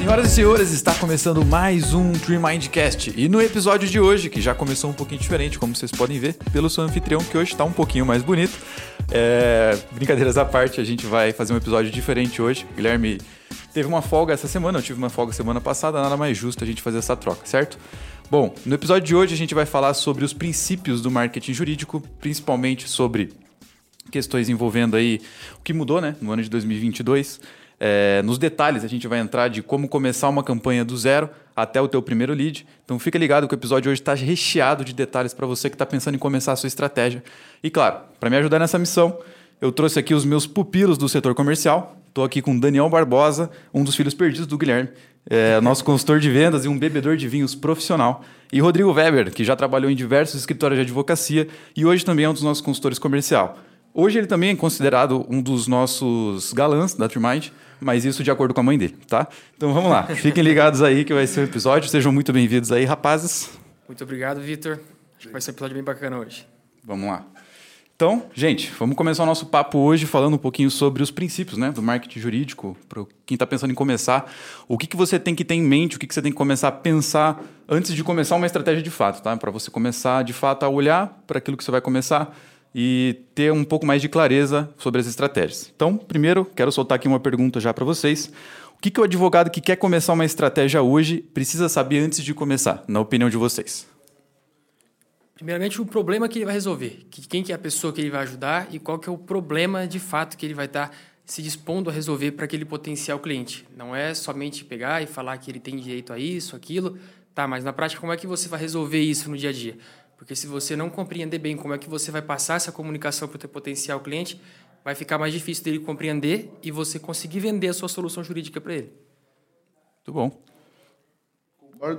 Senhoras e senhores, está começando mais um Tree Mindcast. E no episódio de hoje, que já começou um pouquinho diferente, como vocês podem ver, pelo seu anfitrião, que hoje está um pouquinho mais bonito. É, brincadeiras à parte, a gente vai fazer um episódio diferente hoje. Guilherme teve uma folga essa semana, eu tive uma folga semana passada, nada mais justo a gente fazer essa troca, certo? Bom, no episódio de hoje a gente vai falar sobre os princípios do marketing jurídico, principalmente sobre questões envolvendo aí o que mudou, né, no ano de 2022. É, nos detalhes a gente vai entrar de como começar uma campanha do zero até o teu primeiro lead. Então fica ligado que o episódio hoje está recheado de detalhes para você que está pensando em começar a sua estratégia. E claro, para me ajudar nessa missão, eu trouxe aqui os meus pupilos do setor comercial. Estou aqui com Daniel Barbosa, um dos filhos perdidos do Guilherme é, nosso consultor de vendas e um bebedor de vinhos profissional. E Rodrigo Weber, que já trabalhou em diversos escritórios de advocacia e hoje também é um dos nossos consultores comercial. Hoje ele também é considerado um dos nossos galãs da Trimind, mas isso de acordo com a mãe dele, tá? Então vamos lá, fiquem ligados aí que vai ser um episódio. Sejam muito bem-vindos aí, rapazes. Muito obrigado, Vitor. Acho que vai ser um episódio bem bacana hoje. Vamos lá. Então, gente, vamos começar o nosso papo hoje falando um pouquinho sobre os princípios né, do marketing jurídico. Para quem está pensando em começar, o que, que você tem que ter em mente, o que, que você tem que começar a pensar antes de começar uma estratégia de fato, tá? Para você começar de fato a olhar para aquilo que você vai começar e ter um pouco mais de clareza sobre as estratégias. Então, primeiro, quero soltar aqui uma pergunta já para vocês. O que, que o advogado que quer começar uma estratégia hoje precisa saber antes de começar, na opinião de vocês? Primeiramente, o problema que ele vai resolver. Quem que é a pessoa que ele vai ajudar e qual que é o problema de fato que ele vai estar se dispondo a resolver para aquele potencial cliente. Não é somente pegar e falar que ele tem direito a isso, aquilo. Tá, mas na prática, como é que você vai resolver isso no dia a dia? Porque se você não compreender bem como é que você vai passar essa comunicação para o seu potencial cliente, vai ficar mais difícil dele compreender e você conseguir vender a sua solução jurídica para ele. Muito bom.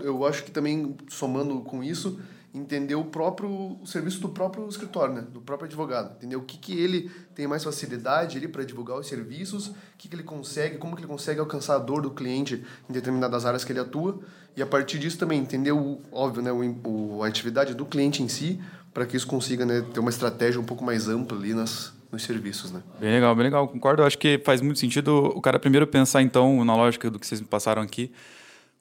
Eu acho que também, somando com isso, entender o próprio o serviço do próprio escritório, né? do próprio advogado, entender o que, que ele tem mais facilidade ali para divulgar os serviços, o que, que ele consegue, como que ele consegue alcançar a dor do cliente em determinadas áreas que ele atua e a partir disso também entender o óbvio, né, o, a atividade do cliente em si, para que isso consiga né, ter uma estratégia um pouco mais ampla ali nas nos serviços, né? Bem legal, bem legal. Concordo. Acho que faz muito sentido o cara primeiro pensar então na lógica do que vocês me passaram aqui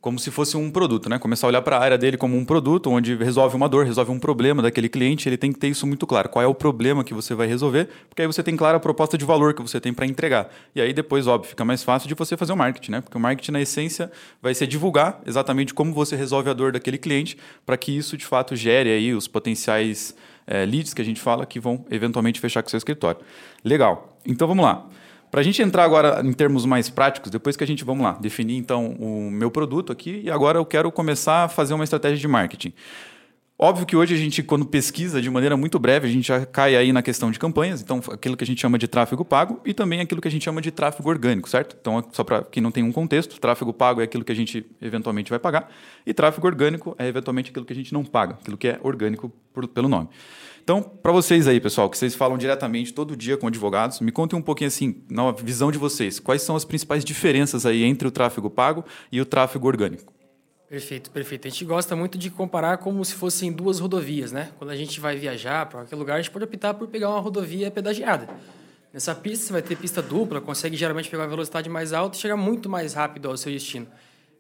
como se fosse um produto, né? Começar a olhar para a área dele como um produto, onde resolve uma dor, resolve um problema daquele cliente, ele tem que ter isso muito claro. Qual é o problema que você vai resolver? Porque aí você tem clara a proposta de valor que você tem para entregar. E aí depois, óbvio, fica mais fácil de você fazer o marketing, né? Porque o marketing, na essência, vai ser divulgar exatamente como você resolve a dor daquele cliente, para que isso de fato gere aí os potenciais é, leads que a gente fala que vão eventualmente fechar com seu escritório. Legal. Então vamos lá. Para a gente entrar agora em termos mais práticos, depois que a gente, vamos lá, definir então o meu produto aqui e agora eu quero começar a fazer uma estratégia de marketing. Óbvio que hoje a gente, quando pesquisa de maneira muito breve, a gente já cai aí na questão de campanhas, então aquilo que a gente chama de tráfego pago e também aquilo que a gente chama de tráfego orgânico, certo? Então, só para quem não tem um contexto, tráfego pago é aquilo que a gente eventualmente vai pagar e tráfego orgânico é eventualmente aquilo que a gente não paga, aquilo que é orgânico por, pelo nome. Então, para vocês aí, pessoal, que vocês falam diretamente todo dia com advogados, me contem um pouquinho assim, na visão de vocês, quais são as principais diferenças aí entre o tráfego pago e o tráfego orgânico? Perfeito, perfeito. A gente gosta muito de comparar como se fossem duas rodovias, né? Quando a gente vai viajar para qualquer lugar, a gente pode optar por pegar uma rodovia pedagiada. Nessa pista você vai ter pista dupla, consegue geralmente pegar uma velocidade mais alta e chegar muito mais rápido ao seu destino.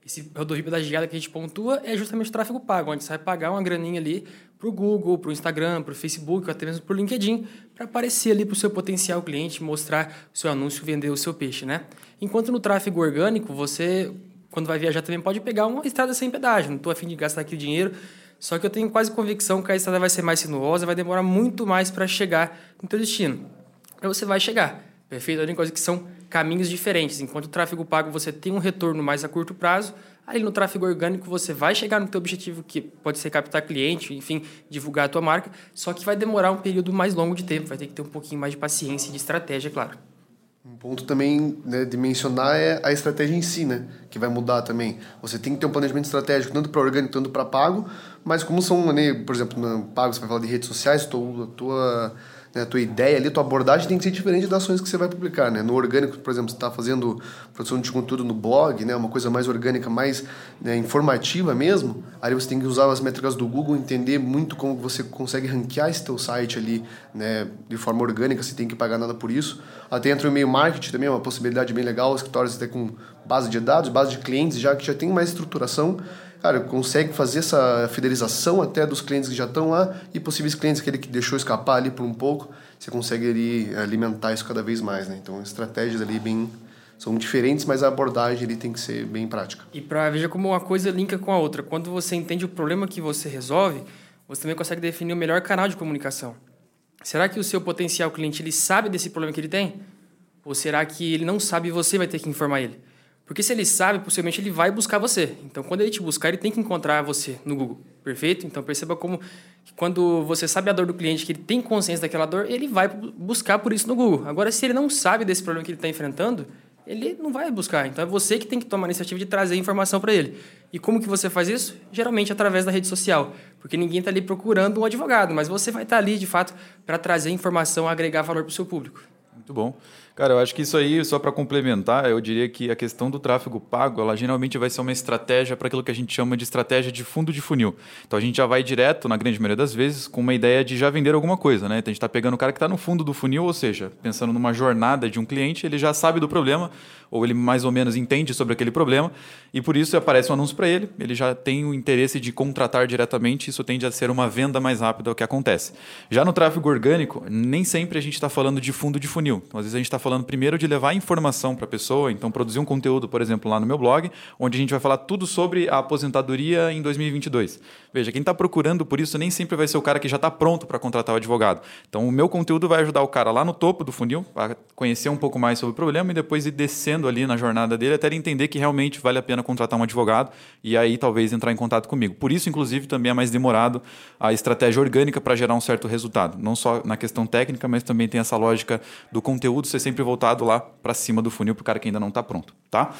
Esse rodovia pedagiada que a gente pontua é justamente o tráfego pago, onde você vai pagar uma graninha ali para o Google, para o Instagram, para o Facebook, ou até mesmo para o LinkedIn, para aparecer ali para o seu potencial cliente, mostrar o seu anúncio, vender o seu peixe, né? Enquanto no tráfego orgânico, você, quando vai viajar, também pode pegar uma estrada sem pedágio. Não estou afim de gastar aquele dinheiro, só que eu tenho quase convicção que a estrada vai ser mais sinuosa, vai demorar muito mais para chegar no teu destino. Aí você vai chegar, perfeito? A única coisa que são caminhos diferentes. Enquanto o tráfego pago você tem um retorno mais a curto prazo, ali no tráfego orgânico você vai chegar no teu objetivo que pode ser captar cliente, enfim, divulgar a tua marca, só que vai demorar um período mais longo de tempo, vai ter que ter um pouquinho mais de paciência e de estratégia, claro. Um ponto também né, de mencionar é a estratégia em si, né? Que vai mudar também. Você tem que ter um planejamento estratégico, tanto para orgânico, tanto para pago, mas como são, né, por exemplo, no pago você vai falar de redes sociais, tua, tua né, tua ideia ali, tua abordagem tem que ser diferente das ações que você vai publicar, né? No orgânico, por exemplo, você está fazendo produção de conteúdo no blog, né? Uma coisa mais orgânica, mais né, informativa mesmo. Aí você tem que usar as métricas do Google, entender muito como você consegue ranquear esse teu site ali, né? De forma orgânica, você tem que pagar nada por isso. Até entra o e-mail marketing também, é uma possibilidade bem legal. Escritórios até com base de dados, base de clientes, já que já tem mais estruturação cara, consegue fazer essa fidelização até dos clientes que já estão lá e possíveis clientes que ele que deixou escapar ali por um pouco, você consegue ali alimentar isso cada vez mais, né? Então, estratégias ali bem são diferentes, mas a abordagem ele tem que ser bem prática. E para veja como uma coisa linka com a outra. Quando você entende o problema que você resolve, você também consegue definir o melhor canal de comunicação. Será que o seu potencial cliente ele sabe desse problema que ele tem? Ou será que ele não sabe e você vai ter que informar ele? Porque se ele sabe, possivelmente ele vai buscar você. Então, quando ele te buscar, ele tem que encontrar você no Google. Perfeito? Então, perceba como quando você sabe a dor do cliente, que ele tem consciência daquela dor, ele vai buscar por isso no Google. Agora, se ele não sabe desse problema que ele está enfrentando, ele não vai buscar. Então, é você que tem que tomar a iniciativa de trazer informação para ele. E como que você faz isso? Geralmente através da rede social. Porque ninguém está ali procurando um advogado, mas você vai estar tá ali, de fato, para trazer informação, agregar valor para o seu público. Muito bom. Cara, eu acho que isso aí, só para complementar, eu diria que a questão do tráfego pago, ela geralmente vai ser uma estratégia para aquilo que a gente chama de estratégia de fundo de funil. Então a gente já vai direto, na grande maioria das vezes, com uma ideia de já vender alguma coisa, né? Então a gente está pegando o cara que está no fundo do funil, ou seja, pensando numa jornada de um cliente, ele já sabe do problema, ou ele mais ou menos entende sobre aquele problema, e por isso aparece um anúncio para ele, ele já tem o interesse de contratar diretamente, isso tende a ser uma venda mais rápida, o que acontece. Já no tráfego orgânico, nem sempre a gente está falando de fundo de funil. Então, às vezes a gente está falando primeiro de levar informação para a pessoa, então produzir um conteúdo, por exemplo, lá no meu blog, onde a gente vai falar tudo sobre a aposentadoria em 2022. Veja, quem está procurando por isso nem sempre vai ser o cara que já está pronto para contratar o advogado. Então, o meu conteúdo vai ajudar o cara lá no topo do funil a conhecer um pouco mais sobre o problema e depois ir descendo ali na jornada dele até ele entender que realmente vale a pena contratar um advogado e aí talvez entrar em contato comigo. Por isso, inclusive, também é mais demorado a estratégia orgânica para gerar um certo resultado. Não só na questão técnica, mas também tem essa lógica do conteúdo ser sempre voltado lá para cima do funil para o cara que ainda não está pronto, tá?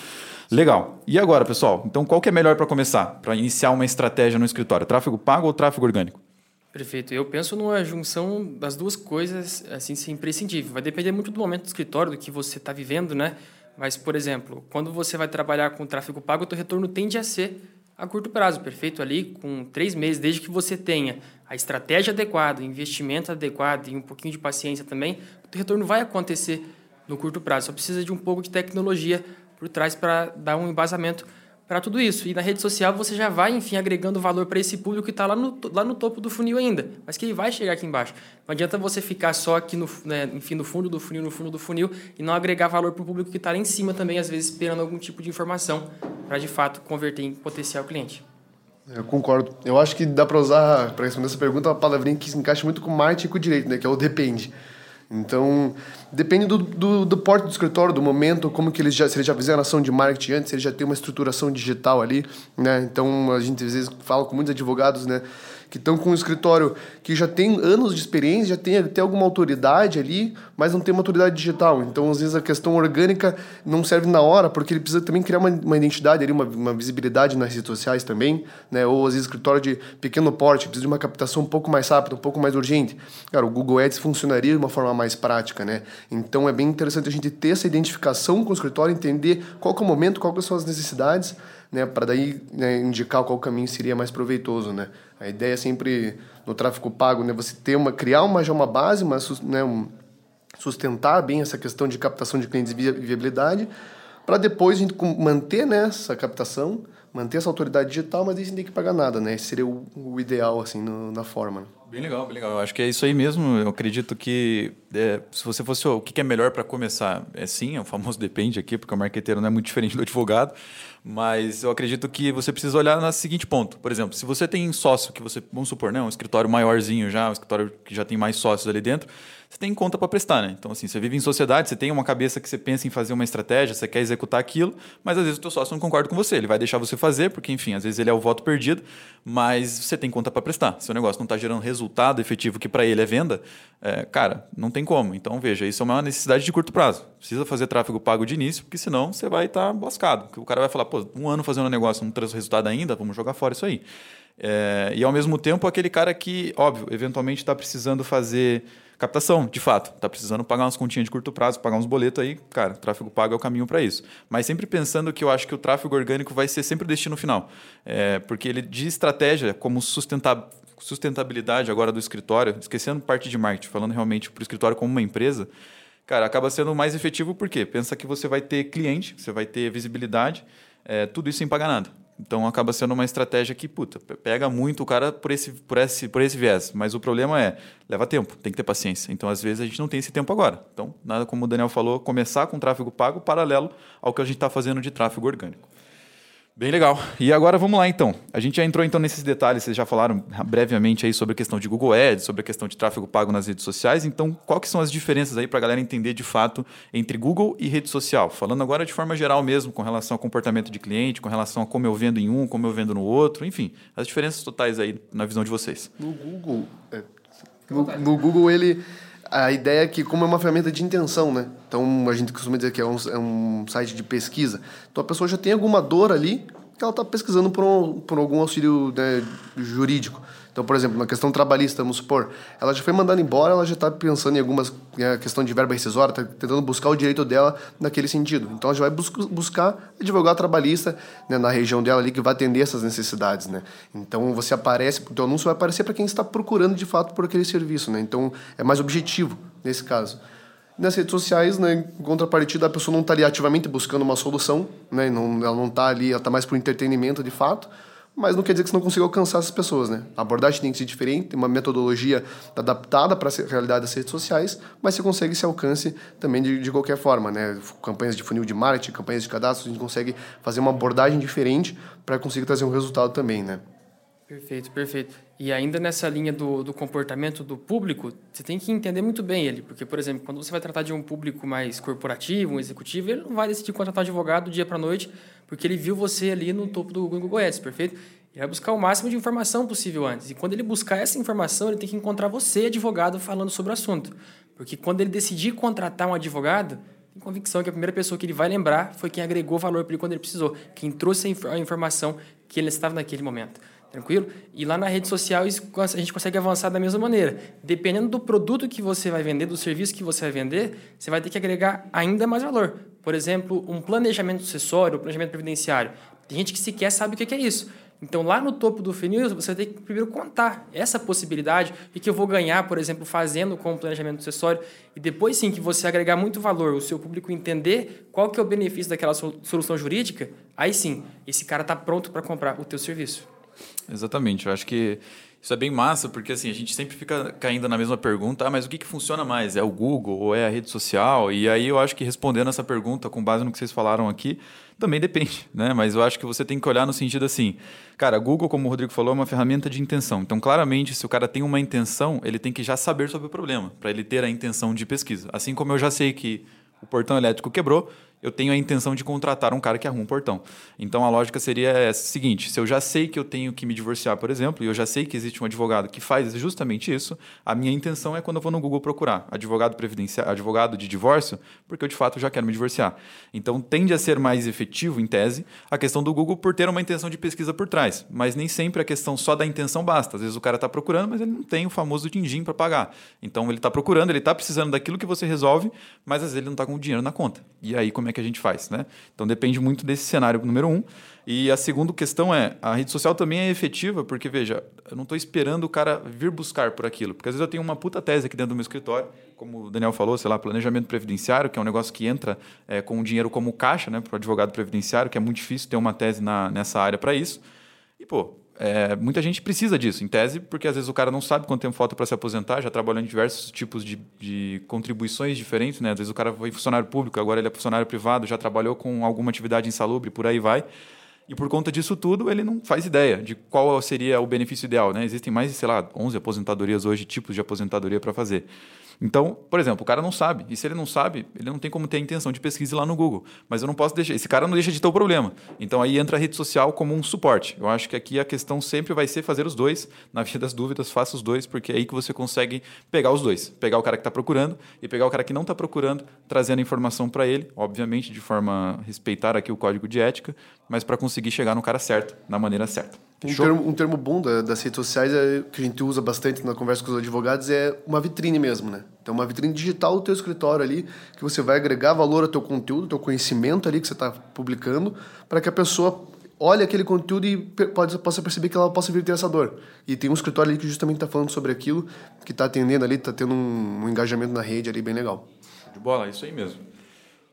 Legal. E agora, pessoal? Então, qual que é melhor para começar, para iniciar uma estratégia no escritório? Tráfego pago ou tráfego orgânico? Perfeito. Eu penso numa junção das duas coisas, assim, sem imprescindível. Vai depender muito do momento do escritório, do que você está vivendo, né? Mas, por exemplo, quando você vai trabalhar com tráfego pago, o teu retorno tende a ser a curto prazo, perfeito? Ali, com três meses, desde que você tenha a estratégia adequada, investimento adequado e um pouquinho de paciência também, o retorno vai acontecer no curto prazo. Só precisa de um pouco de tecnologia por trás para dar um embasamento para tudo isso. E na rede social você já vai, enfim, agregando valor para esse público que está lá no, lá no topo do funil ainda, mas que ele vai chegar aqui embaixo. Não adianta você ficar só aqui, no, né, enfim, no fundo do funil, no fundo do funil, e não agregar valor para o público que está lá em cima também, às vezes esperando algum tipo de informação para, de fato, converter em potencial cliente. Eu concordo. Eu acho que dá para usar, para responder essa pergunta, uma palavrinha que se encaixa muito com marketing e com direito, né? que é o depende. Então, depende do, do, do, porte do escritório, do momento, como que eles já, se eles já fizeram ação de marketing antes, se eles já têm uma estruturação digital ali, né? Então, a gente às vezes fala com muitos advogados, né? que estão com um escritório que já tem anos de experiência, já tem até alguma autoridade ali, mas não tem uma autoridade digital. Então, às vezes, a questão orgânica não serve na hora, porque ele precisa também criar uma, uma identidade ali, uma, uma visibilidade nas redes sociais também, né? Ou, às vezes, escritório de pequeno porte, precisa de uma captação um pouco mais rápida, um pouco mais urgente. Cara, o Google Ads funcionaria de uma forma mais prática, né? Então, é bem interessante a gente ter essa identificação com o escritório, entender qual é o momento, quais são as necessidades, né, para daí né, indicar qual caminho seria mais proveitoso, né? A ideia é sempre no tráfego pago, né, você ter uma criar uma já uma base, uma, né, um, sustentar bem essa questão de captação de clientes e viabilidade, para depois a gente manter né, essa captação, manter essa autoridade digital, mas aí sem ter que pagar nada, né? Esse seria o, o ideal assim no, na forma. Né? Bem legal, bem legal. Eu acho que é isso aí mesmo. Eu acredito que é, se você fosse o que é melhor para começar, é sim, é o famoso depende aqui, porque o marqueteiro não é muito diferente do advogado. Mas eu acredito que você precisa olhar no seguinte ponto. Por exemplo, se você tem sócio que você, vamos supor, né, um escritório maiorzinho já, um escritório que já tem mais sócios ali dentro, você tem conta para prestar, né? Então, assim, você vive em sociedade, você tem uma cabeça que você pensa em fazer uma estratégia, você quer executar aquilo, mas às vezes o teu sócio não concorda com você. Ele vai deixar você fazer, porque, enfim, às vezes ele é o voto perdido, mas você tem conta para prestar. Se o negócio não está gerando resultado efetivo que para ele é venda, é, cara, não tem como. Então, veja, isso é uma necessidade de curto prazo. Precisa fazer tráfego pago de início, porque senão você vai estar tá boscado. O cara vai falar, pô, um ano fazendo um negócio, não traz resultado ainda, vamos jogar fora isso aí. É, e ao mesmo tempo, aquele cara que, óbvio, eventualmente está precisando fazer Captação, de fato, está precisando pagar umas continhas de curto prazo, pagar uns boletos aí, cara, tráfego pago é o caminho para isso. Mas sempre pensando que eu acho que o tráfego orgânico vai ser sempre o destino final. É, porque ele, de estratégia, como sustentabilidade agora do escritório, esquecendo parte de marketing, falando realmente para o escritório como uma empresa, cara, acaba sendo mais efetivo porque pensa que você vai ter cliente, você vai ter visibilidade, é, tudo isso sem pagar nada. Então acaba sendo uma estratégia que, puta, pega muito o cara por esse, por, esse, por esse viés. Mas o problema é, leva tempo, tem que ter paciência. Então, às vezes, a gente não tem esse tempo agora. Então, nada como o Daniel falou, começar com tráfego pago paralelo ao que a gente está fazendo de tráfego orgânico. Bem legal. E agora vamos lá então. A gente já entrou então nesses detalhes, vocês já falaram brevemente aí sobre a questão de Google Ads, sobre a questão de tráfego pago nas redes sociais. Então, quais são as diferenças aí para a galera entender de fato entre Google e rede social? Falando agora de forma geral mesmo, com relação ao comportamento de cliente, com relação a como eu vendo em um, como eu vendo no outro, enfim, as diferenças totais aí na visão de vocês. No Google, é, no, no Google ele a ideia é que, como é uma ferramenta de intenção, né? Então, a gente costuma dizer que é um, é um site de pesquisa. Então, a pessoa já tem alguma dor ali que ela está pesquisando por, um, por algum auxílio né, jurídico. Então, por exemplo, na questão trabalhista, vamos supor, ela já foi mandada embora, ela já está pensando em algumas é, questão de verba rescisória, está tentando buscar o direito dela naquele sentido. Então, ela já vai bus buscar advogado trabalhista né, na região dela ali que vai atender essas necessidades, né? Então, você aparece, o teu anúncio vai aparecer para quem está procurando de fato por aquele serviço, né? Então, é mais objetivo nesse caso. Nas redes sociais, né, em contrapartida, a pessoa não está ali ativamente buscando uma solução, né? Não, ela não está ali, ela está mais por entretenimento de fato mas não quer dizer que você não consiga alcançar essas pessoas, né? A abordagem tem que ser diferente, tem uma metodologia adaptada para a realidade das redes sociais, mas você consegue esse alcance também de, de qualquer forma, né? Campanhas de funil de marketing, campanhas de cadastro, a gente consegue fazer uma abordagem diferente para conseguir trazer um resultado também, né? Perfeito, perfeito. E ainda nessa linha do, do comportamento do público, você tem que entender muito bem ele. Porque, por exemplo, quando você vai tratar de um público mais corporativo, um executivo, ele não vai decidir contratar um advogado do dia para noite, porque ele viu você ali no topo do Google Ads, perfeito? Ele vai buscar o máximo de informação possível antes. E quando ele buscar essa informação, ele tem que encontrar você, advogado, falando sobre o assunto. Porque quando ele decidir contratar um advogado, tem convicção que a primeira pessoa que ele vai lembrar foi quem agregou valor para ele quando ele precisou, quem trouxe a informação que ele estava naquele momento. Tranquilo? E lá na rede social a gente consegue avançar da mesma maneira. Dependendo do produto que você vai vender, do serviço que você vai vender, você vai ter que agregar ainda mais valor. Por exemplo, um planejamento sucessório, um planejamento previdenciário. Tem gente que sequer sabe o que é isso. Então, lá no topo do funil, você tem que primeiro contar essa possibilidade e que eu vou ganhar, por exemplo, fazendo com o planejamento sucessório. E depois, sim, que você agregar muito valor, o seu público entender qual que é o benefício daquela solução jurídica, aí sim, esse cara está pronto para comprar o teu serviço. Exatamente. Eu acho que isso é bem massa, porque assim, a gente sempre fica caindo na mesma pergunta, ah, mas o que, que funciona mais? É o Google ou é a rede social? E aí eu acho que respondendo essa pergunta, com base no que vocês falaram aqui, também depende, né? Mas eu acho que você tem que olhar no sentido assim, cara, Google, como o Rodrigo falou, é uma ferramenta de intenção. Então, claramente, se o cara tem uma intenção, ele tem que já saber sobre o problema, para ele ter a intenção de pesquisa. Assim como eu já sei que o portão elétrico quebrou, eu tenho a intenção de contratar um cara que arruma um portão. Então a lógica seria a seguinte: se eu já sei que eu tenho que me divorciar, por exemplo, e eu já sei que existe um advogado que faz justamente isso, a minha intenção é quando eu vou no Google procurar advogado previdenciário, advogado de divórcio, porque eu de fato já quero me divorciar. Então tende a ser mais efetivo, em tese, a questão do Google por ter uma intenção de pesquisa por trás. Mas nem sempre a questão só da intenção basta. Às vezes o cara está procurando, mas ele não tem o famoso din-din para pagar. Então ele está procurando, ele está precisando daquilo que você resolve, mas às vezes ele não está com o dinheiro na conta. E aí como é que a gente faz, né? Então depende muito desse cenário número um. E a segunda questão é, a rede social também é efetiva, porque, veja, eu não estou esperando o cara vir buscar por aquilo. Porque às vezes eu tenho uma puta tese aqui dentro do meu escritório, como o Daniel falou, sei lá, planejamento previdenciário, que é um negócio que entra é, com o dinheiro como caixa, né, para o advogado previdenciário, que é muito difícil ter uma tese na, nessa área para isso. E, pô, é, muita gente precisa disso, em tese, porque às vezes o cara não sabe quanto tempo falta para se aposentar, já trabalhou em diversos tipos de, de, contribuições diferentes, né? Às vezes o cara foi funcionário público, agora ele é funcionário privado, já trabalhou com alguma atividade insalubre, por aí vai. E por conta disso tudo, ele não faz ideia de qual seria o benefício ideal, né? Existem mais, sei lá, 11 aposentadorias hoje, tipos de aposentadoria para fazer. Então, por exemplo, o cara não sabe. E se ele não sabe, ele não tem como ter a intenção de pesquisa lá no Google. Mas eu não posso deixar. Esse cara não deixa de ter o problema. Então aí entra a rede social como um suporte. Eu acho que aqui a questão sempre vai ser fazer os dois. Na via das dúvidas, faça os dois, porque é aí que você consegue pegar os dois. Pegar o cara que está procurando e pegar o cara que não está procurando, trazendo informação para ele, obviamente de forma a respeitar aqui o código de ética, mas para conseguir chegar no cara certo, na maneira certa. Um termo, um termo, bom da, das redes sociais é, que a gente usa bastante na conversa com os advogados é uma vitrine mesmo, né? Então, uma vitrine digital do teu escritório ali, que você vai agregar valor ao teu conteúdo, ao teu conhecimento ali que você está publicando, para que a pessoa olhe aquele conteúdo e pode, possa perceber que ela possa vir ter essa dor. E tem um escritório ali que justamente está falando sobre aquilo, que está atendendo ali, está tendo um, um engajamento na rede ali bem legal. De bola, é isso aí mesmo.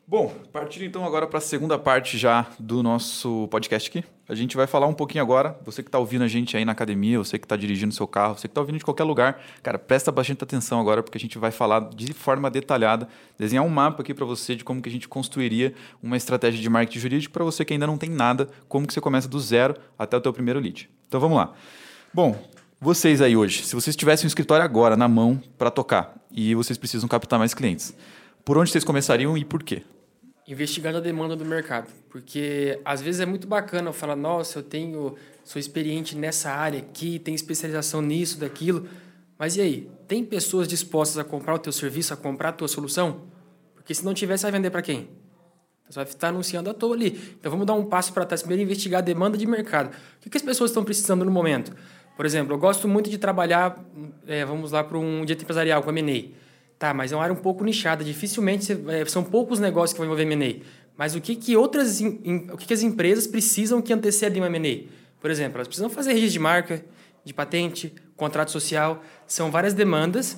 Bom, partindo então agora para a segunda parte já do nosso podcast aqui. A gente vai falar um pouquinho agora, você que está ouvindo a gente aí na academia, você que está dirigindo seu carro, você que está ouvindo de qualquer lugar, cara, presta bastante atenção agora porque a gente vai falar de forma detalhada, desenhar um mapa aqui para você de como que a gente construiria uma estratégia de marketing jurídico para você que ainda não tem nada, como que você começa do zero até o teu primeiro lead. Então vamos lá. Bom, vocês aí hoje, se vocês tivessem um escritório agora na mão para tocar e vocês precisam captar mais clientes, por onde vocês começariam e por quê? Investigando a demanda do mercado. Porque às vezes é muito bacana eu falar, nossa, eu tenho, sou experiente nessa área aqui, tenho especialização nisso, daquilo. Mas e aí? Tem pessoas dispostas a comprar o teu serviço, a comprar a tua solução? Porque se não tiver, você vai vender para quem? Você vai estar anunciando à toa ali. Então vamos dar um passo para trás. Primeiro, investigar a demanda de mercado. O que, as pessoas estão precisando no momento? Por exemplo, eu gosto muito de trabalhar, é, vamos lá, para um direito empresarial com a M&A. Tá, mas é uma área um pouco nichada. Dificilmente são poucos negócios que vão envolver M&A. Mas o que, que outras o que, que as empresas precisam que antecedem uma M&A? Por exemplo, elas precisam fazer registro de marca, de patente, contrato social. São várias demandas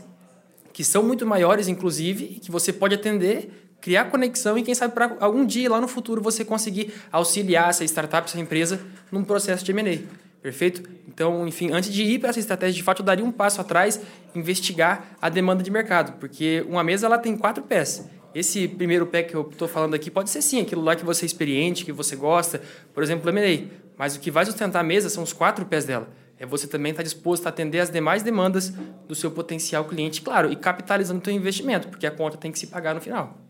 que são muito maiores, inclusive, que você pode atender, criar conexão e, quem sabe, para algum dia lá no futuro você conseguir auxiliar essa startup, essa empresa, num processo de M&A. Perfeito? Então, enfim, antes de ir para essa estratégia, de fato, eu daria um passo atrás, investigar a demanda de mercado, porque uma mesa ela tem quatro pés. Esse primeiro pé que eu estou falando aqui pode ser sim aquilo lá que você é experiente, que você gosta, por exemplo, M&A. Mas o que vai sustentar a mesa são os quatro pés dela. É você também estar tá disposto a atender as demais demandas do seu potencial cliente, claro, e capitalizando o seu investimento, porque a conta tem que se pagar no final.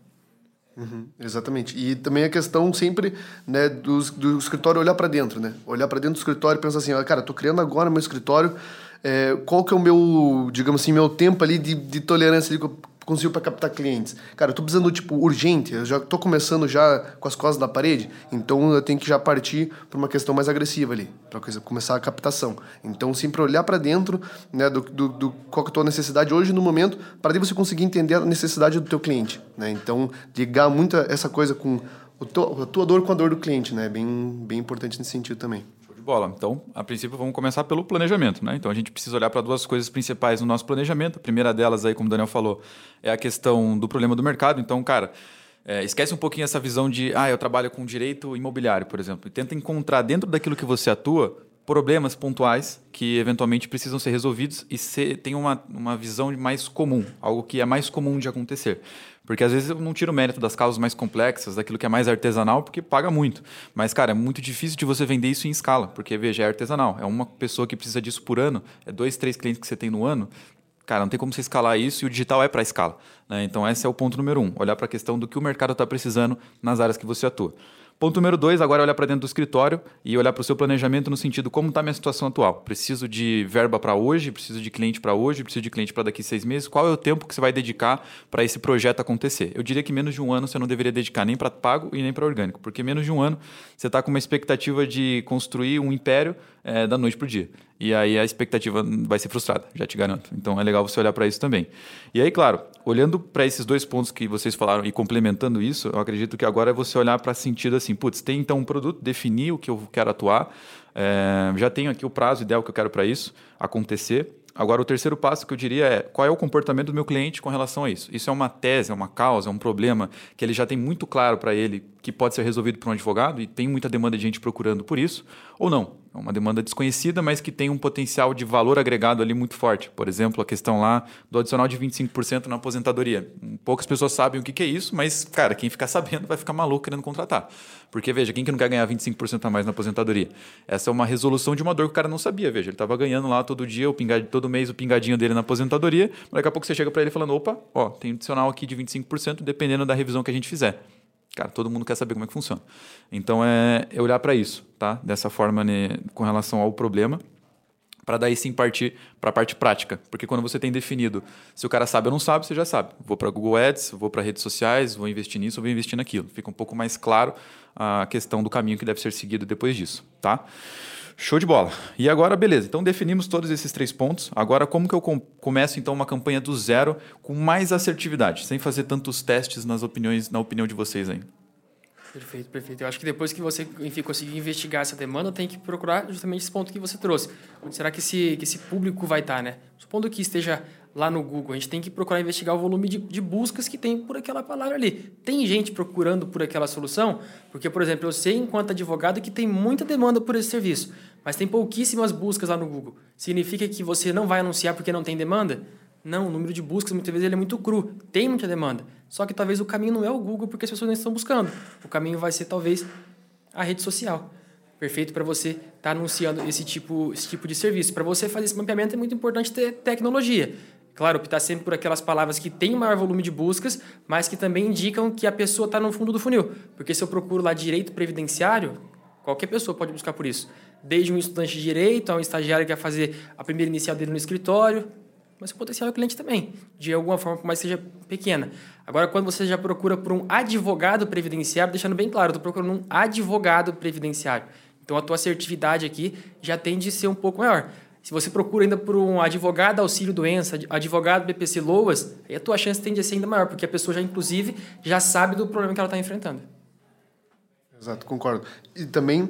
Uhum, exatamente. E também a questão sempre né, do, do escritório olhar para dentro, né? Olhar para dentro do escritório e pensar assim, cara, tô criando agora meu escritório, é, qual que é o meu, digamos assim, meu tempo ali de, de tolerância ali, consigo para captar clientes. Cara, eu tô precisando, tipo, urgente, eu já tô começando já com as costas na parede, então eu tenho que já partir para uma questão mais agressiva ali, para começar a captação. Então, sempre olhar para dentro, né, do, do, do, qual que é a tua necessidade hoje no momento, para você conseguir entender a necessidade do teu cliente, né? Então, ligar muito essa coisa com o a tua dor com a dor do cliente, né? Bem, bem importante nesse sentido também de bola. Então, a princípio, vamos começar pelo planejamento. Né? Então, a gente precisa olhar para duas coisas principais no nosso planejamento. A primeira delas, aí, como o Daniel falou, é a questão do problema do mercado. Então, cara, é, esquece um pouquinho essa visão de, ah, eu trabalho com direito imobiliário, por exemplo. E tenta encontrar dentro daquilo que você atua problemas pontuais que eventualmente precisam ser resolvidos e ser, tem uma, uma visão mais comum, algo que é mais comum de acontecer. Porque às vezes eu não tiro o mérito das causas mais complexas, daquilo que é mais artesanal, porque paga muito. Mas, cara, é muito difícil de você vender isso em escala, porque, veja, é artesanal. É uma pessoa que precisa disso por ano, é dois, três clientes que você tem no ano. Cara, não tem como você escalar isso e o digital é para escala. Né? Então, esse é o ponto número um: olhar para a questão do que o mercado está precisando nas áreas que você atua. Ponto número dois, agora é olhar para dentro do escritório e olhar para o seu planejamento no sentido como está a minha situação atual. Preciso de verba para hoje, preciso de cliente para hoje, preciso de cliente para daqui seis meses. Qual é o tempo que você vai dedicar para esse projeto acontecer? Eu diria que menos de um ano você não deveria dedicar nem para pago e nem para orgânico, porque menos de um ano você está com uma expectativa de construir um império é, da noite para o dia. E aí a expectativa vai ser frustrada, já te garanto. Então é legal você olhar para isso também. E aí, claro, olhando para esses dois pontos que vocês falaram e complementando isso, eu acredito que agora é você olhar para sentido assim, putz, tem então um produto, definir o que eu quero atuar, é, já tenho aqui o prazo ideal que eu quero para isso acontecer. Agora, o terceiro passo que eu diria é qual é o comportamento do meu cliente com relação a isso. Isso é uma tese, é uma causa, é um problema que ele já tem muito claro para ele que pode ser resolvido por um advogado e tem muita demanda de gente procurando por isso, ou não. É uma demanda desconhecida, mas que tem um potencial de valor agregado ali muito forte. Por exemplo, a questão lá do adicional de 25% na aposentadoria. Poucas pessoas sabem o que é isso, mas, cara, quem ficar sabendo vai ficar maluco querendo contratar. Porque, veja, quem que não quer ganhar 25% a mais na aposentadoria? Essa é uma resolução de uma dor que o cara não sabia, veja. Ele estava ganhando lá todo dia, o pingad... todo mês o pingadinho dele na aposentadoria, daqui a pouco você chega para ele falando, opa, ó, tem adicional aqui de 25%, dependendo da revisão que a gente fizer. Cara, todo mundo quer saber como é que funciona. Então é, é olhar para isso, tá? Dessa forma né, com relação ao problema, para daí sim partir para a parte prática. Porque quando você tem definido se o cara sabe ou não sabe, você já sabe. Vou para Google Ads, vou para redes sociais, vou investir nisso, vou investir naquilo. Fica um pouco mais claro a questão do caminho que deve ser seguido depois disso, tá? Show de bola. E agora, beleza. Então definimos todos esses três pontos. Agora, como que eu com começo então uma campanha do zero com mais assertividade, sem fazer tantos testes nas opiniões, na opinião de vocês aí? Perfeito, perfeito. Eu acho que depois que você enfim, conseguir investigar essa demanda, tem que procurar justamente esse ponto que você trouxe. Onde será que esse, que esse público vai estar, né? Supondo que esteja lá no Google, a gente tem que procurar investigar o volume de, de buscas que tem por aquela palavra ali. Tem gente procurando por aquela solução? Porque, por exemplo, eu sei, enquanto advogado, que tem muita demanda por esse serviço, mas tem pouquíssimas buscas lá no Google. Significa que você não vai anunciar porque não tem demanda? Não, o número de buscas muitas vezes ele é muito cru, tem muita demanda. Só que talvez o caminho não é o Google porque as pessoas não estão buscando. O caminho vai ser talvez a rede social. Perfeito para você estar tá anunciando esse tipo, esse tipo de serviço. Para você fazer esse mapeamento é muito importante ter tecnologia. Claro, optar sempre por aquelas palavras que têm maior volume de buscas, mas que também indicam que a pessoa está no fundo do funil. Porque se eu procuro lá direito previdenciário, qualquer pessoa pode buscar por isso. Desde um estudante de direito a um estagiário que vai fazer a primeira inicial dele no escritório, mas o potencial é o cliente também, de alguma forma, por mais que seja pequena. Agora, quando você já procura por um advogado previdenciário, deixando bem claro, estou procurando um advogado previdenciário. Então, a tua assertividade aqui já tende a ser um pouco maior. Se você procura ainda por um advogado auxílio doença, advogado BPC Loas, aí a tua chance tende a ser ainda maior, porque a pessoa já, inclusive, já sabe do problema que ela está enfrentando. Exato, concordo. E também,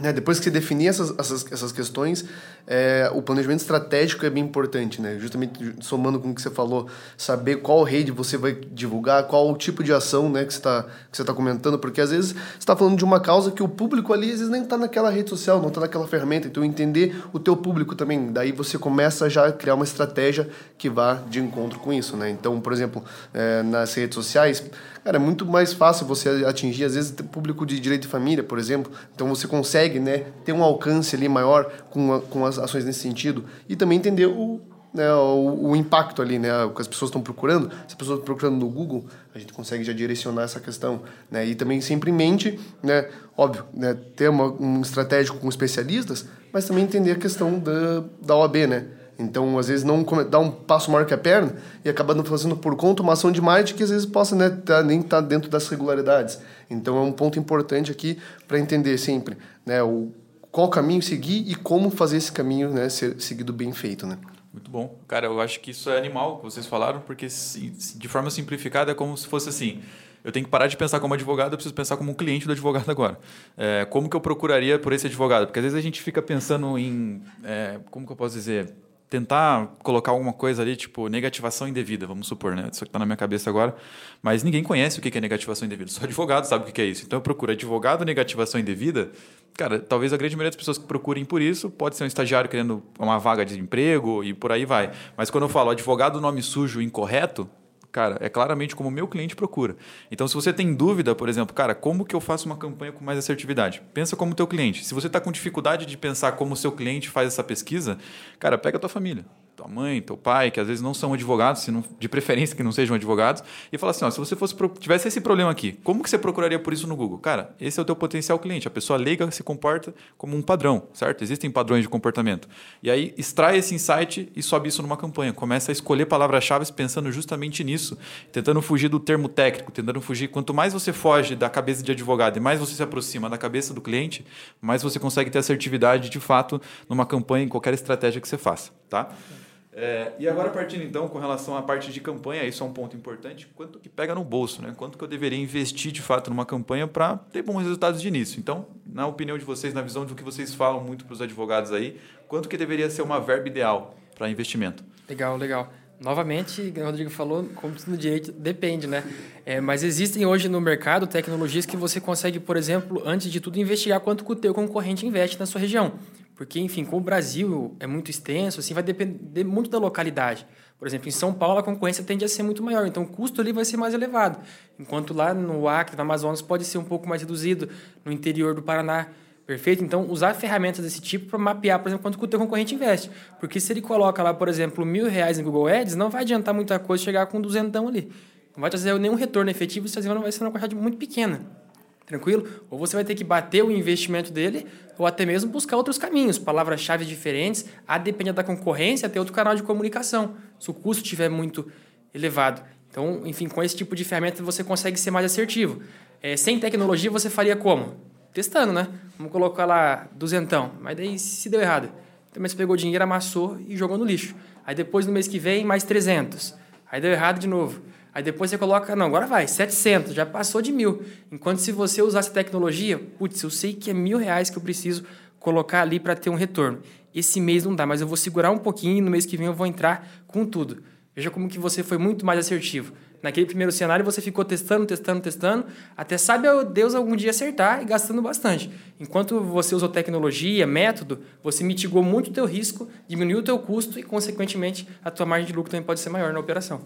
né, depois que você definir essas, essas, essas questões, é, o planejamento estratégico é bem importante, né? Justamente somando com o que você falou, saber qual rede você vai divulgar, qual o tipo de ação né, que você está tá comentando, porque às vezes você está falando de uma causa que o público ali às vezes nem está naquela rede social, não está naquela ferramenta, então entender o teu público também, daí você começa já a criar uma estratégia que vá de encontro com isso, né? Então, por exemplo, é, nas redes sociais, cara, é muito mais fácil você atingir, às vezes, público de direito de família, por exemplo, então você consegue, né, ter um alcance ali maior com, com as ações nesse sentido e também entender o, né, o, o, impacto ali, né, o que as pessoas estão procurando. Se as pessoas estão procurando no Google, a gente consegue já direcionar essa questão, né, e também sempre em mente, né, óbvio, né, ter uma, um estratégico com especialistas, mas também entender a questão da, da OAB, né. Então, às vezes, não dá um passo maior que a perna e acaba não fazendo por conta uma ação de marketing que às vezes possa né, tá, nem estar tá dentro das regularidades. Então, é um ponto importante aqui para entender sempre né, o qual caminho seguir e como fazer esse caminho né, ser seguido bem feito, né? Muito bom. Cara, eu acho que isso é animal que vocês falaram, porque de forma simplificada é como se fosse assim. Eu tenho que parar de pensar como advogado, eu preciso pensar como um cliente do advogado agora. É, como que eu procuraria por esse advogado? Porque às vezes a gente fica pensando em. É, como que eu posso dizer? Tentar colocar alguma coisa ali, tipo negativação indevida, vamos supor, né? Isso que está na minha cabeça agora. Mas ninguém conhece o que é negativação indevida. Só advogado sabe o que é isso. Então eu procuro advogado negativação indevida. Cara, talvez a grande maioria das pessoas que procurem por isso pode ser um estagiário querendo uma vaga de emprego e por aí vai. Mas quando eu falo advogado nome sujo incorreto, cara, é claramente como o meu cliente procura. Então, se você tem dúvida, por exemplo, cara, como que eu faço uma campanha com mais assertividade? Pensa como teu cliente. Se você está com dificuldade de pensar como o seu cliente faz essa pesquisa, cara, pega a tua família tua mãe, teu pai, que às vezes não são advogados, se não, de preferência que não sejam advogados, e fala assim: ó, se você fosse tivesse esse problema aqui, como que você procuraria por isso no Google? Cara, esse é o teu potencial cliente. A pessoa leiga se comporta como um padrão, certo? Existem padrões de comportamento. E aí extrai esse insight e sobe isso numa campanha. Começa a escolher palavras-chave pensando justamente nisso, tentando fugir do termo técnico, tentando fugir. Quanto mais você foge da cabeça de advogado e mais você se aproxima da cabeça do cliente, mais você consegue ter assertividade de fato numa campanha, em qualquer estratégia que você faça, tá? É, e agora partindo então com relação à parte de campanha, isso é um ponto importante, quanto que pega no bolso, né? Quanto que eu deveria investir de fato numa campanha para ter bons resultados de início. Então, na opinião de vocês, na visão do que vocês falam muito para os advogados aí, quanto que deveria ser uma verba ideal para investimento? Legal, legal. Novamente, o Rodrigo falou, como no direito, depende, né? É, mas existem hoje no mercado tecnologias que você consegue, por exemplo, antes de tudo, investigar quanto que o teu concorrente investe na sua região. Porque, enfim, como o Brasil é muito extenso, assim, vai depender muito da localidade. Por exemplo, em São Paulo a concorrência tende a ser muito maior, então o custo ali vai ser mais elevado. Enquanto lá no Acre, no Amazonas, pode ser um pouco mais reduzido, no interior do Paraná. Perfeito? Então, usar ferramentas desse tipo para mapear, por exemplo, quanto o teu concorrente investe. Porque se ele coloca lá, por exemplo, mil reais em Google Ads, não vai adiantar muita coisa chegar com duzentão ali. Não vai trazer nenhum retorno efetivo, se vai ser uma quantidade muito pequena. Tranquilo? Ou você vai ter que bater o investimento dele, ou até mesmo buscar outros caminhos, palavras-chave diferentes, a depender da concorrência, até outro canal de comunicação, se o custo estiver muito elevado. Então, enfim, com esse tipo de ferramenta você consegue ser mais assertivo. É, sem tecnologia, você faria como? testando, né? Vamos colocar lá duzentão, mas daí se deu errado. Então, você pegou dinheiro, amassou e jogou no lixo. Aí depois, no mês que vem, mais 300. Aí deu errado de novo. Aí depois você coloca, não, agora vai, 700, já passou de mil. Enquanto se você usasse tecnologia, putz, eu sei que é mil reais que eu preciso colocar ali para ter um retorno. Esse mês não dá, mas eu vou segurar um pouquinho e no mês que vem eu vou entrar com tudo. Veja como que você foi muito mais assertivo. Naquele primeiro cenário você ficou testando, testando, testando, até sabe Deus algum dia acertar e gastando bastante. Enquanto você usou tecnologia, método, você mitigou muito o teu risco, diminuiu o teu custo e, consequentemente, a tua margem de lucro também pode ser maior na operação.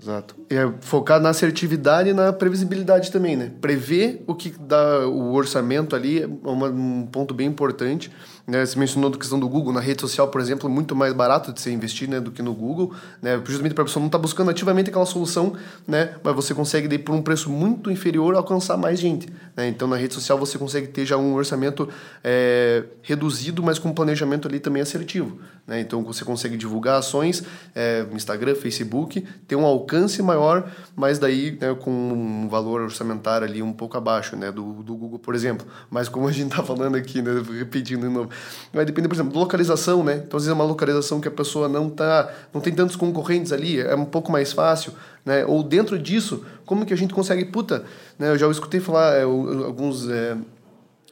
Exato. É focar na assertividade e na previsibilidade também, né? Prever o que dá o orçamento ali é um ponto bem importante. Né? Você mencionou a questão do Google. Na rede social, por exemplo, é muito mais barato de você investir né, do que no Google. Né? Justamente para a pessoa não estar tá buscando ativamente aquela solução, né? mas você consegue, daí, por um preço muito inferior, alcançar mais gente. Né? Então, na rede social, você consegue ter já um orçamento é, reduzido, mas com um planejamento ali também assertivo. Né? Então, você consegue divulgar ações é, Instagram, Facebook, ter um alcance maior, mas daí né, com um valor orçamentário ali um pouco abaixo né, do, do Google, por exemplo. Mas como a gente está falando aqui, né, repetindo de novo, Vai depender, por exemplo, de localização, né? Então, às vezes é uma localização que a pessoa não tá, não tem tantos concorrentes ali, é um pouco mais fácil, né? Ou dentro disso, como que a gente consegue, puta, né? Eu já escutei falar é, alguns é,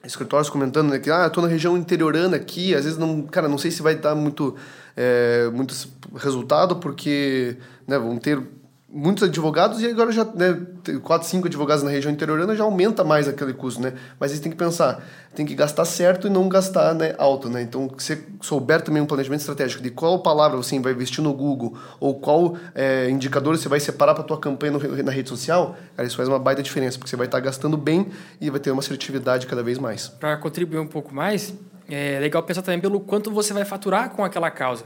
escritórios comentando né, que, ah, tô na região interiorana aqui, às vezes não, cara, não sei se vai dar muito, é, muito resultado, porque, né, vão ter muitos advogados e agora já, né, quatro, cinco advogados na região interiorana já aumenta mais aquele custo, né? Mas eles têm que pensar, tem que gastar certo e não gastar né, alto, né? Então, se você souber também um planejamento estratégico de qual palavra você vai investir no Google ou qual é, indicador você vai separar para tua campanha no, na rede social, cara, isso faz uma baita diferença, porque você vai estar gastando bem e vai ter uma assertividade cada vez mais. Para contribuir um pouco mais, é legal pensar também pelo quanto você vai faturar com aquela causa.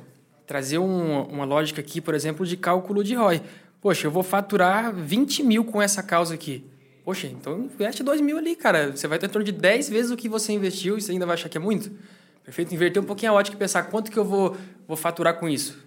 Trazer um, uma lógica aqui, por exemplo, de cálculo de ROI Poxa, eu vou faturar 20 mil com essa causa aqui. Poxa, então investe 2 mil ali, cara. Você vai ter em torno de 10 vezes o que você investiu e você ainda vai achar que é muito. Perfeito? Inverter um pouquinho a ótica e pensar quanto que eu vou, vou faturar com isso.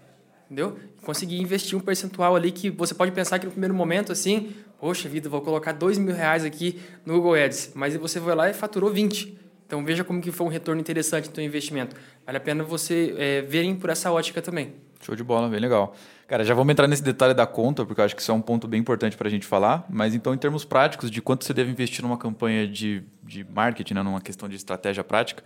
Entendeu? Conseguir investir um percentual ali que você pode pensar que no primeiro momento, assim, poxa vida, vou colocar 2 mil reais aqui no Google Ads. Mas você vai lá e faturou 20. Então veja como que foi um retorno interessante do seu investimento. Vale a pena você é, verem por essa ótica também. Show de bola, bem legal. Cara, já vamos entrar nesse detalhe da conta, porque eu acho que isso é um ponto bem importante para a gente falar. Mas então, em termos práticos, de quanto você deve investir numa campanha de, de marketing, né, numa questão de estratégia prática,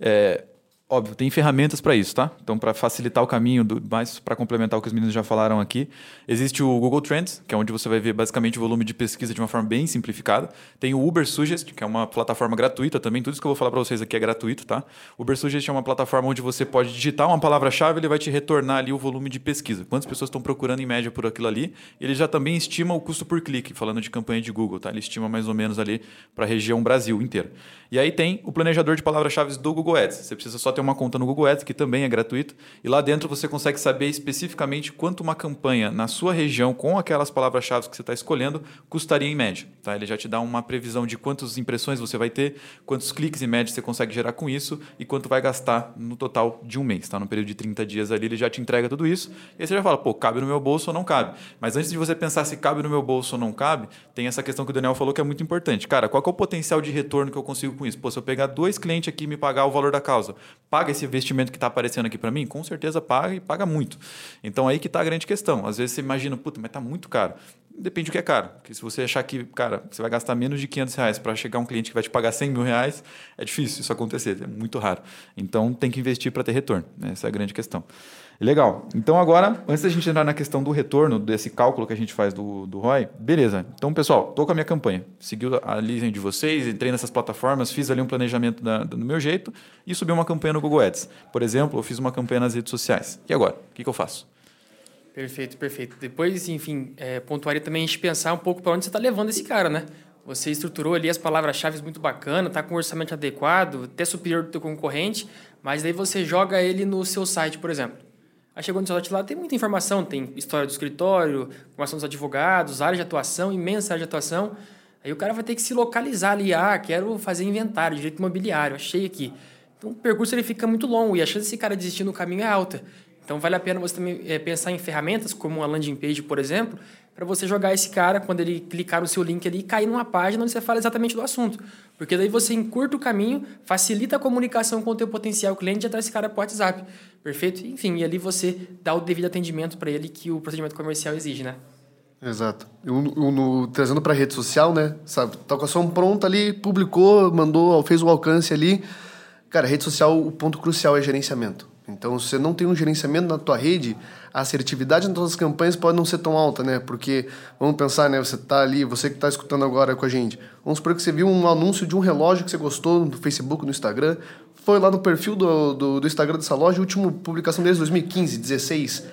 é, Óbvio, tem ferramentas para isso, tá? Então, para facilitar o caminho, do, mais para complementar o que os meninos já falaram aqui, existe o Google Trends, que é onde você vai ver basicamente o volume de pesquisa de uma forma bem simplificada. Tem o Uber Suggest, que é uma plataforma gratuita também. Tudo isso que eu vou falar para vocês aqui é gratuito, tá? Uber Suggest é uma plataforma onde você pode digitar uma palavra-chave, ele vai te retornar ali o volume de pesquisa. Quantas pessoas estão procurando em média por aquilo ali? Ele já também estima o custo por clique, falando de campanha de Google, tá? Ele estima mais ou menos ali para a região Brasil inteira. E aí tem o planejador de palavras-chave do Google Ads. Você precisa só ter uma conta no Google Ads, que também é gratuito, e lá dentro você consegue saber especificamente quanto uma campanha na sua região, com aquelas palavras-chave que você está escolhendo, custaria em média. Tá? Ele já te dá uma previsão de quantas impressões você vai ter, quantos cliques em média você consegue gerar com isso e quanto vai gastar no total de um mês. Tá? No período de 30 dias ali, ele já te entrega tudo isso. E aí você já fala, pô, cabe no meu bolso ou não cabe. Mas antes de você pensar se cabe no meu bolso ou não cabe, tem essa questão que o Daniel falou que é muito importante. Cara, qual é o potencial de retorno que eu consigo com isso? Pô, se eu pegar dois clientes aqui e me pagar o valor da causa, paga esse investimento que está aparecendo aqui para mim? Com certeza paga e paga muito. Então aí que está a grande questão. Às vezes você imagina, puta, mas está muito caro. Depende do que é caro. Porque se você achar que, cara, você vai gastar menos de 500 reais para chegar um cliente que vai te pagar 100 mil reais, é difícil isso acontecer, é muito raro. Então tem que investir para ter retorno. Né? Essa é a grande questão. Legal. Então agora, antes da gente entrar na questão do retorno, desse cálculo que a gente faz do, do ROI, beleza. Então, pessoal, estou com a minha campanha. Segui a linha de vocês, entrei nessas plataformas, fiz ali um planejamento da, do meu jeito e subi uma campanha no Google Ads. Por exemplo, eu fiz uma campanha nas redes sociais. E agora? O que, que eu faço? Perfeito, perfeito. Depois, enfim, é, pontuaria também a gente pensar um pouco para onde você está levando esse cara, né? Você estruturou ali as palavras-chave muito bacana, está com um orçamento adequado, até superior do teu concorrente, mas daí você joga ele no seu site, por exemplo. Aí chegou no site lá, tem muita informação, tem história do escritório, informação dos advogados, área de atuação, imensa área de atuação. Aí o cara vai ter que se localizar ali, ah, quero fazer inventário, direito imobiliário, achei aqui. Então o percurso ele fica muito longo e a chance desse cara desistir no caminho é alta. Então vale a pena você também é, pensar em ferramentas como a landing page, por exemplo, para você jogar esse cara, quando ele clicar no seu link ali, cair numa página onde você fala exatamente do assunto. Porque daí você encurta o caminho, facilita a comunicação com o teu potencial cliente e já esse cara para o WhatsApp. Perfeito? Enfim, e ali você dá o devido atendimento para ele que o procedimento comercial exige, né? Exato. Eu, eu, no, trazendo para rede social, né? Sabe, tá com a ação pronta ali, publicou, mandou, fez o alcance ali. Cara, rede social, o ponto crucial é gerenciamento. Então, se você não tem um gerenciamento na tua rede, a assertividade nas tuas campanhas pode não ser tão alta, né? Porque, vamos pensar, né? Você tá ali, você que está escutando agora com a gente. Vamos supor que você viu um anúncio de um relógio que você gostou no Facebook, no Instagram. Foi lá no perfil do, do, do Instagram dessa loja, última publicação desde 2015, 16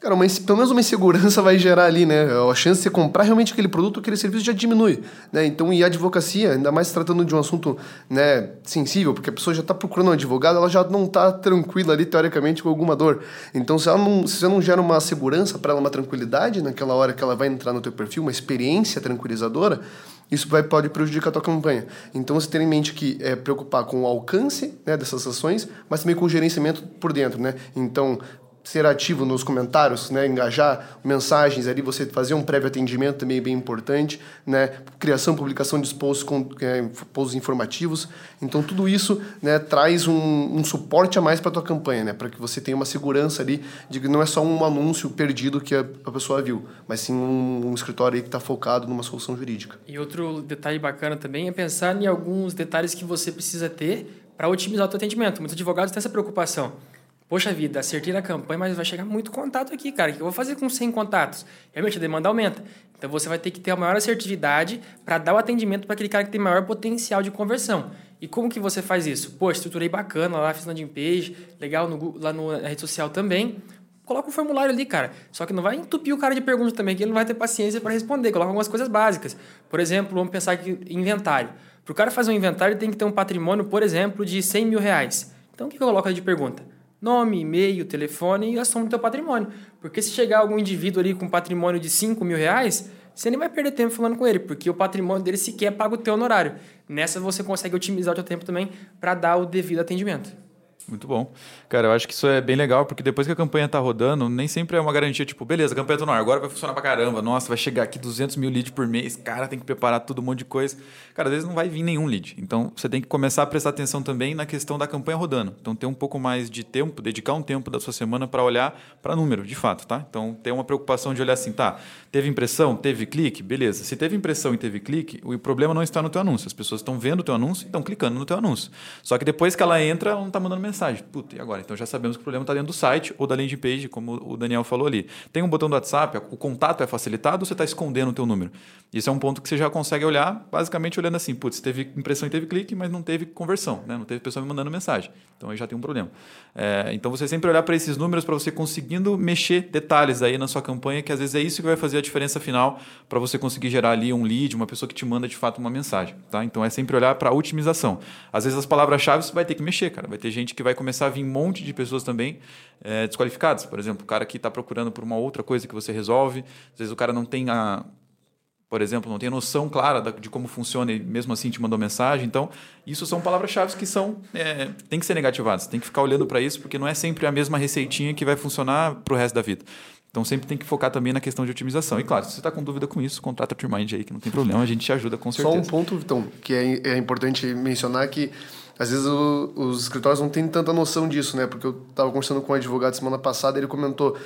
Cara, uma, pelo menos uma insegurança vai gerar ali, né? A chance de você comprar realmente aquele produto, aquele serviço já diminui, né? Então, e a advocacia, ainda mais tratando de um assunto, né, sensível, porque a pessoa já está procurando um advogado, ela já não está tranquila ali, teoricamente, com alguma dor. Então, se, ela não, se você não gera uma segurança para ela, uma tranquilidade naquela hora que ela vai entrar no teu perfil, uma experiência tranquilizadora, isso vai, pode prejudicar a tua campanha. Então, você tem em mente que é preocupar com o alcance né, dessas ações, mas também com o gerenciamento por dentro, né? Então, ser ativo nos comentários, né, engajar mensagens ali, você fazer um prévio atendimento também é bem importante, né, criação, publicação de posts, com, é, posts informativos. Então, tudo isso né, traz um, um suporte a mais para a tua campanha, né, para que você tenha uma segurança ali de que não é só um anúncio perdido que a, a pessoa viu, mas sim um, um escritório que está focado numa solução jurídica. E outro detalhe bacana também é pensar em alguns detalhes que você precisa ter para otimizar o teu atendimento. Muitos advogados têm essa preocupação. Poxa vida, acertei na campanha, mas vai chegar muito contato aqui, cara. O que eu vou fazer com 100 contatos? Realmente a demanda aumenta. Então você vai ter que ter a maior assertividade para dar o atendimento para aquele cara que tem maior potencial de conversão. E como que você faz isso? Pô, estruturei bacana lá, fiz landing page, legal no, lá no, na rede social também. Coloca um formulário ali, cara. Só que não vai entupir o cara de perguntas também, que ele não vai ter paciência para responder. Coloca algumas coisas básicas. Por exemplo, vamos pensar aqui em inventário. Para o cara fazer um inventário, ele tem que ter um patrimônio, por exemplo, de 100 mil reais. Então o que ali de pergunta? Nome, e-mail, telefone e a soma do teu patrimônio. Porque se chegar algum indivíduo ali com patrimônio de 5 mil reais, você nem vai perder tempo falando com ele, porque o patrimônio dele sequer paga o teu honorário. Nessa você consegue otimizar o teu tempo também para dar o devido atendimento. Muito bom. Cara, eu acho que isso é bem legal, porque depois que a campanha tá rodando, nem sempre é uma garantia, tipo, beleza, a campanha tá no ar, agora vai funcionar pra caramba, nossa, vai chegar aqui 200 mil leads por mês, cara, tem que preparar tudo um monte de coisa. Cara, às vezes não vai vir nenhum lead. Então, você tem que começar a prestar atenção também na questão da campanha rodando. Então, ter um pouco mais de tempo, dedicar um tempo da sua semana para olhar para número, de fato, tá? Então, ter uma preocupação de olhar assim, tá, teve impressão, teve clique, beleza. Se teve impressão e teve clique, o problema não está no teu anúncio. As pessoas estão vendo o teu anúncio e estão clicando no teu anúncio. Só que depois que ela entra, ela não está mandando mensagem. Puta, e agora? Então já sabemos que o problema está dentro do site ou da landing page, como o Daniel falou ali. Tem um botão do WhatsApp, o contato é facilitado ou você está escondendo o teu número? Isso é um ponto que você já consegue olhar, basicamente olhando assim, putz, teve impressão e teve clique, mas não teve conversão, né? não teve pessoa me mandando mensagem. Então aí já tem um problema. É, então você sempre olhar para esses números para você conseguindo mexer detalhes aí na sua campanha, que às vezes é isso que vai fazer a diferença final para você conseguir gerar ali um lead, uma pessoa que te manda de fato uma mensagem. Tá? Então é sempre olhar para a otimização. Às vezes as palavras-chave você vai ter que mexer, cara. Vai ter gente que vai começar a vir um monte de pessoas também é, desqualificadas. Por exemplo, o cara que está procurando por uma outra coisa que você resolve, às vezes o cara não tem a por exemplo, não tem noção clara de como funciona e mesmo assim te mandou mensagem. Então, isso são palavras-chave que são é, tem que ser negativadas. Tem que ficar olhando para isso, porque não é sempre a mesma receitinha que vai funcionar para o resto da vida. Então, sempre tem que focar também na questão de otimização. E claro, se você está com dúvida com isso, contrata a Trimind aí, que não tem problema, a gente te ajuda com certeza. Só um ponto, então, que é, é importante mencionar que às vezes o, os escritórios não têm tanta noção disso, né? Porque eu estava conversando com um advogado semana passada, ele comentou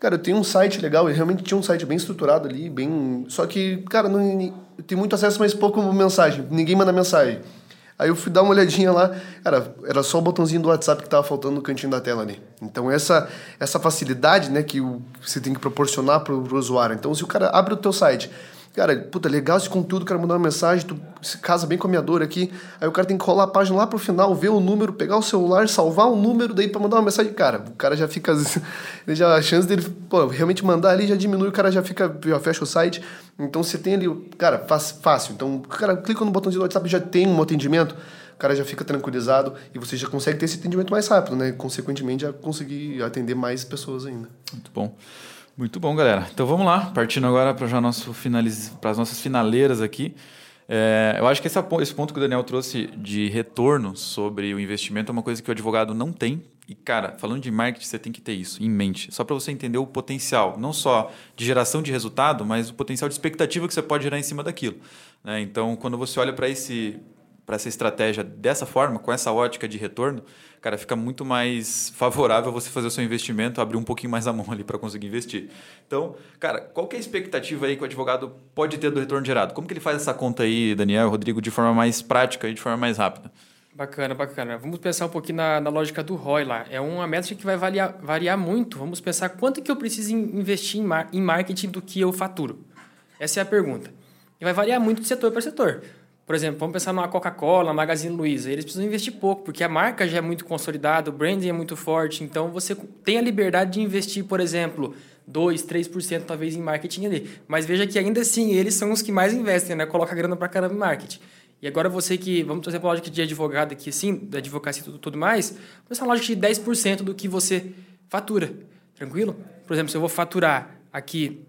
Cara, eu tenho um site legal, ele realmente tinha um site bem estruturado ali, bem. Só que, cara, não tem muito acesso, mas pouco mensagem. Ninguém manda mensagem. Aí eu fui dar uma olhadinha lá, cara, era só o botãozinho do WhatsApp que estava faltando no cantinho da tela ali. Então essa essa facilidade, né, que você tem que proporcionar para o usuário. Então se o cara abre o teu site, Cara, puta, legal esse conteúdo, quero mandar uma mensagem, tu se casa bem com a minha dor aqui. Aí o cara tem que rolar a página lá pro final, ver o número, pegar o celular, salvar o número, daí para mandar uma mensagem. Cara, o cara já fica. Ele já, a chance dele pô, realmente mandar ali já diminui, o cara já fica, já fecha o site. Então você tem ali, cara, fácil. Então cara clica no botãozinho do WhatsApp já tem um atendimento o cara já fica tranquilizado e você já consegue ter esse atendimento mais rápido, né? Consequentemente, já conseguir atender mais pessoas ainda. Muito bom. Muito bom, galera. Então vamos lá, partindo agora para as nossas finaleiras aqui. É, eu acho que esse, esse ponto que o Daniel trouxe de retorno sobre o investimento é uma coisa que o advogado não tem E, cara, falando de marketing, você tem que ter isso em mente, só para você entender o potencial, não só de geração de resultado, mas o potencial de expectativa que você pode gerar em cima daquilo. Né? Então, quando você olha para essa estratégia dessa forma, com essa ótica de retorno, cara, fica muito mais favorável você fazer o seu investimento, abrir um pouquinho mais a mão ali para conseguir investir. Então, cara, qual que é a expectativa aí que o advogado pode ter do retorno gerado? Como que ele faz essa conta aí, Daniel, Rodrigo, de forma mais prática e de forma mais rápida? Bacana, bacana. Vamos pensar um pouquinho na, na lógica do ROI lá. É uma métrica que vai variar, variar muito. Vamos pensar quanto que eu preciso investir em, mar, em marketing do que eu faturo. Essa é a pergunta. E vai variar muito de setor para setor. Por exemplo, vamos pensar numa Coca-Cola, Magazine Luiza. Eles precisam investir pouco, porque a marca já é muito consolidada, o branding é muito forte. Então, você tem a liberdade de investir, por exemplo, 2, 3% talvez em marketing ali. Mas veja que ainda assim, eles são os que mais investem, né? Coloca grana para caramba em marketing. E agora você que, vamos trazer para a lógica de advogado aqui, assim, da advocacia e tudo, tudo mais, uma lógica de 10% do que você fatura. Tranquilo? Por exemplo, se eu vou faturar aqui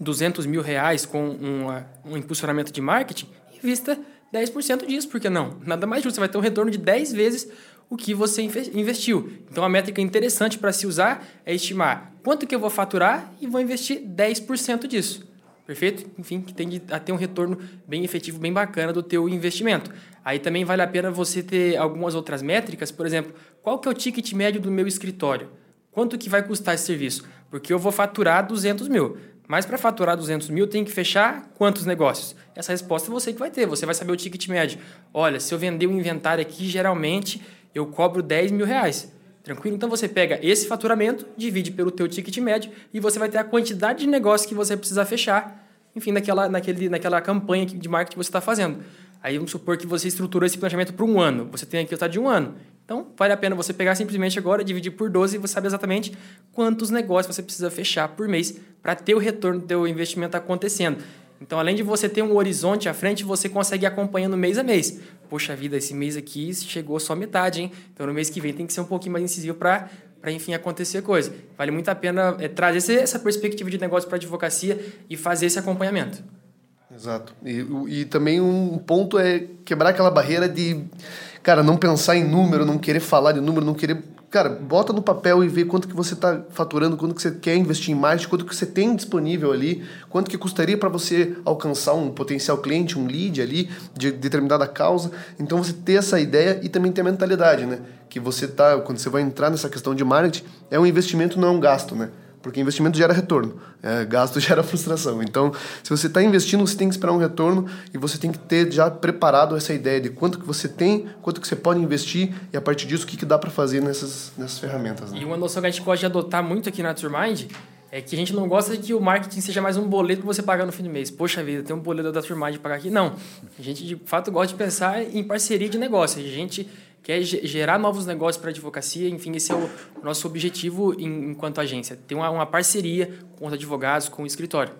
200 mil reais com uma, um impulsionamento de marketing, invista 10% disso, por que não? Nada mais justo, você vai ter um retorno de 10 vezes o que você investiu. Então, a métrica interessante para se usar é estimar quanto que eu vou faturar e vou investir 10% disso. Perfeito? Enfim, que tem a ter um retorno bem efetivo, bem bacana do teu investimento. Aí também vale a pena você ter algumas outras métricas, por exemplo, qual que é o ticket médio do meu escritório? Quanto que vai custar esse serviço? Porque eu vou faturar 200 mil. Mas para faturar 200 mil, tem que fechar quantos negócios? Essa resposta você que vai ter. Você vai saber o ticket médio. Olha, se eu vender um inventário aqui, geralmente eu cobro 10 mil reais. Tranquilo? Então você pega esse faturamento, divide pelo teu ticket médio e você vai ter a quantidade de negócio que você precisa fechar, enfim, naquela, naquele, naquela campanha de marketing que você está fazendo. Aí vamos supor que você estruturou esse planejamento para um ano. Você tem aqui o de um ano. Então, vale a pena você pegar simplesmente agora, dividir por 12 e você sabe exatamente quantos negócios você precisa fechar por mês para ter o retorno do teu investimento acontecendo. Então, além de você ter um horizonte à frente, você consegue ir acompanhando mês a mês. Poxa vida, esse mês aqui chegou só metade, hein? Então, no mês que vem tem que ser um pouquinho mais incisivo para para enfim acontecer coisa. Vale muito a pena é, trazer essa perspectiva de negócio para a advocacia e fazer esse acompanhamento. Exato. E, e também um ponto é quebrar aquela barreira de, cara, não pensar em número, não querer falar de número, não querer cara, bota no papel e vê quanto que você está faturando, quanto que você quer investir em marketing, quanto que você tem disponível ali, quanto que custaria para você alcançar um potencial cliente, um lead ali de determinada causa. Então você ter essa ideia e também ter a mentalidade, né? Que você tá, quando você vai entrar nessa questão de marketing, é um investimento, não é um gasto, né? Porque investimento gera retorno, é, gasto gera frustração. Então, se você está investindo, você tem que esperar um retorno e você tem que ter já preparado essa ideia de quanto que você tem, quanto que você pode investir e a partir disso o que, que dá para fazer nessas, nessas ferramentas. Né? E uma noção que a gente gosta de adotar muito aqui na Turmind é que a gente não gosta de que o marketing seja mais um boleto para você pagar no fim do mês. Poxa vida, tem um boleto da Turmind de pagar aqui. Não. A gente, de fato, gosta de pensar em parceria de negócio. A gente quer gerar novos negócios para a advocacia. Enfim, esse é o nosso objetivo enquanto agência. Ter uma, uma parceria com os advogados, com o escritório.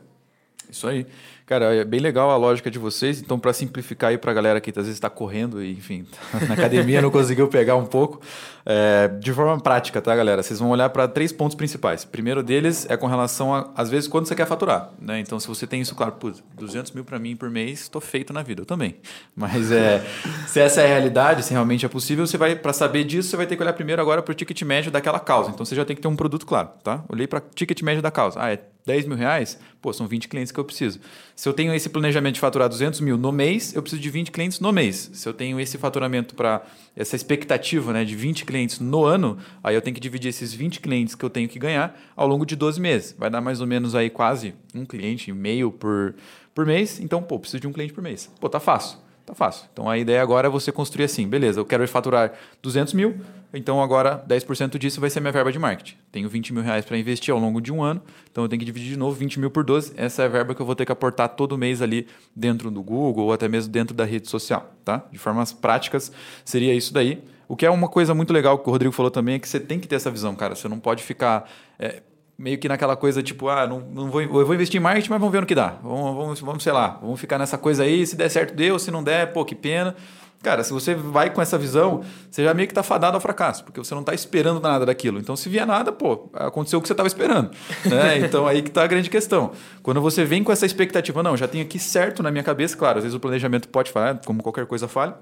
Isso aí. Cara, é bem legal a lógica de vocês. Então, para simplificar aí para a galera que às vezes está correndo e, enfim, tá na academia não conseguiu pegar um pouco, é, de forma prática, tá, galera? Vocês vão olhar para três pontos principais. Primeiro deles é com relação a, às vezes, quando você quer faturar. Né? Então, se você tem isso, claro, putz, 200 mil para mim por mês, estou feito na vida. Eu também. Mas é, se essa é a realidade, se realmente é possível, você vai, para saber disso, você vai ter que olhar primeiro agora para o ticket médio daquela causa. Então, você já tem que ter um produto claro, tá? Olhei para ticket médio da causa. Ah, é 10 mil reais? Pô, são 20 clientes que eu preciso. Se eu tenho esse planejamento de faturar 200 mil no mês, eu preciso de 20 clientes no mês. Se eu tenho esse faturamento para essa expectativa né, de 20 clientes no ano, aí eu tenho que dividir esses 20 clientes que eu tenho que ganhar ao longo de 12 meses. Vai dar mais ou menos aí quase um cliente e meio por, por mês. Então, pô, preciso de um cliente por mês. Pô, tá fácil. Tá fácil. Então a ideia agora é você construir assim, beleza, eu quero faturar 200 mil, então agora 10% disso vai ser minha verba de marketing. Tenho 20 mil reais para investir ao longo de um ano, então eu tenho que dividir de novo 20 mil por 12. Essa é a verba que eu vou ter que aportar todo mês ali dentro do Google ou até mesmo dentro da rede social, tá? De formas práticas seria isso daí. O que é uma coisa muito legal que o Rodrigo falou também é que você tem que ter essa visão, cara. Você não pode ficar é, meio que naquela coisa tipo, ah, não, não vou, eu vou investir em marketing, mas vamos ver no que dá. Vamos, vamos, vamos, sei lá, vamos ficar nessa coisa aí. Se der certo, deu. Se não der, pô, que pena. Cara, se você vai com essa visão, você já meio que está fadado ao fracasso, porque você não está esperando nada daquilo. Então, se vier nada, pô, aconteceu o que você estava esperando. Né? Então, aí que está a grande questão. Quando você vem com essa expectativa, não, já tenho aqui certo na minha cabeça, claro, às vezes o planejamento pode falhar, como qualquer coisa falha,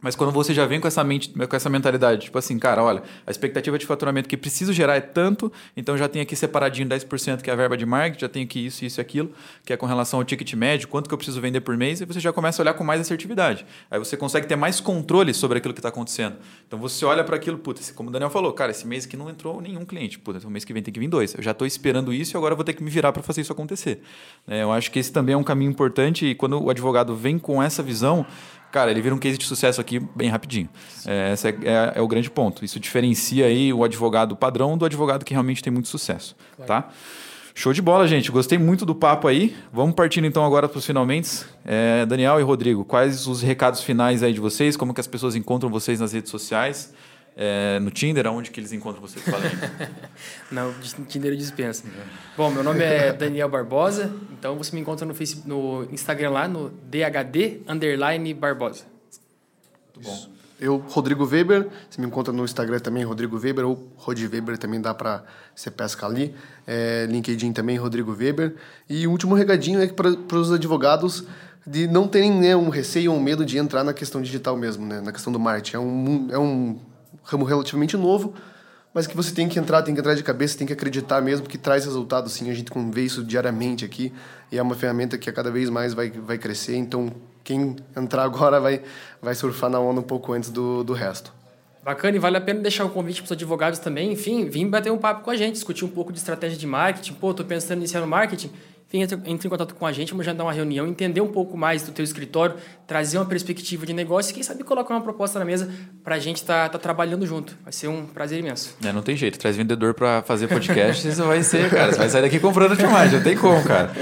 Mas quando você já vem com essa, mente, com essa mentalidade, tipo assim, cara, olha, a expectativa de faturamento que preciso gerar é tanto, então já tenho aqui separadinho 10% que é a verba de marketing, já tenho aqui isso, isso e aquilo, que é com relação ao ticket médio, quanto que eu preciso vender por mês, e você já começa a olhar com mais assertividade. Aí você consegue ter mais controle sobre aquilo que está acontecendo. Então você olha para aquilo, puta, como o Daniel falou, cara, esse mês aqui não entrou nenhum cliente, puta, então mês que vem tem que vir dois. Eu já estou esperando isso e agora vou ter que me virar para fazer isso acontecer. É, eu acho que esse também é um caminho importante e quando o advogado vem com essa visão, cara, ele vira um case de sucesso aqui bem rapidinho. É, esse é, é, é, o grande ponto. Isso diferencia aí o advogado padrão do advogado que realmente tem muito sucesso, claro. tá? Show de bola, gente. Gostei muito do papo aí. Vamos partindo então agora para os finalmente. É, Daniel e Rodrigo, quais os recados finais aí de vocês? Como que as pessoas encontram vocês nas redes sociais? É, no Tinder, aonde que eles encontram vocês? Falem. Não, no Tinder eu dispenso. Bom, meu nome é Daniel Barbosa, então você me encontra no, Facebook, no Instagram lá, no DHD underline Barbosa. Muito bom. Eu, Rodrigo Weber, você me encontra no Instagram também, Rodrigo Weber, ou Rod Weber também dá para você pescar ali. É, LinkedIn também, Rodrigo Weber. E o último regadinho é para os advogados de não terem né, um receio ou um medo de entrar na questão digital mesmo, né, na questão do marketing. É um, é um ramo relativamente novo, mas que você tem que entrar, tem que entrar de cabeça, tem que acreditar mesmo que traz resultado, sim. A gente vê isso diariamente aqui e é uma ferramenta que cada vez mais vai, vai crescer. Então, quem entrar agora vai, vai surfar na onda um pouco antes do, do resto. Bacana, e vale a pena deixar o um convite para os advogados também, enfim, vim bater um papo com a gente, discutir um pouco de estratégia de marketing. Pô, tô pensando em iniciar no marketing, entre, entre em contato com a gente, vamos já dar uma reunião, entender um pouco mais do teu escritório, trazer uma perspectiva de negócio e quem sabe colocar uma proposta na mesa para a gente estar tá, tá trabalhando junto. Vai ser um prazer imenso. É, não tem jeito, traz vendedor para fazer podcast, você vai ser, cara, você vai sair daqui comprando demais, não tem como, cara.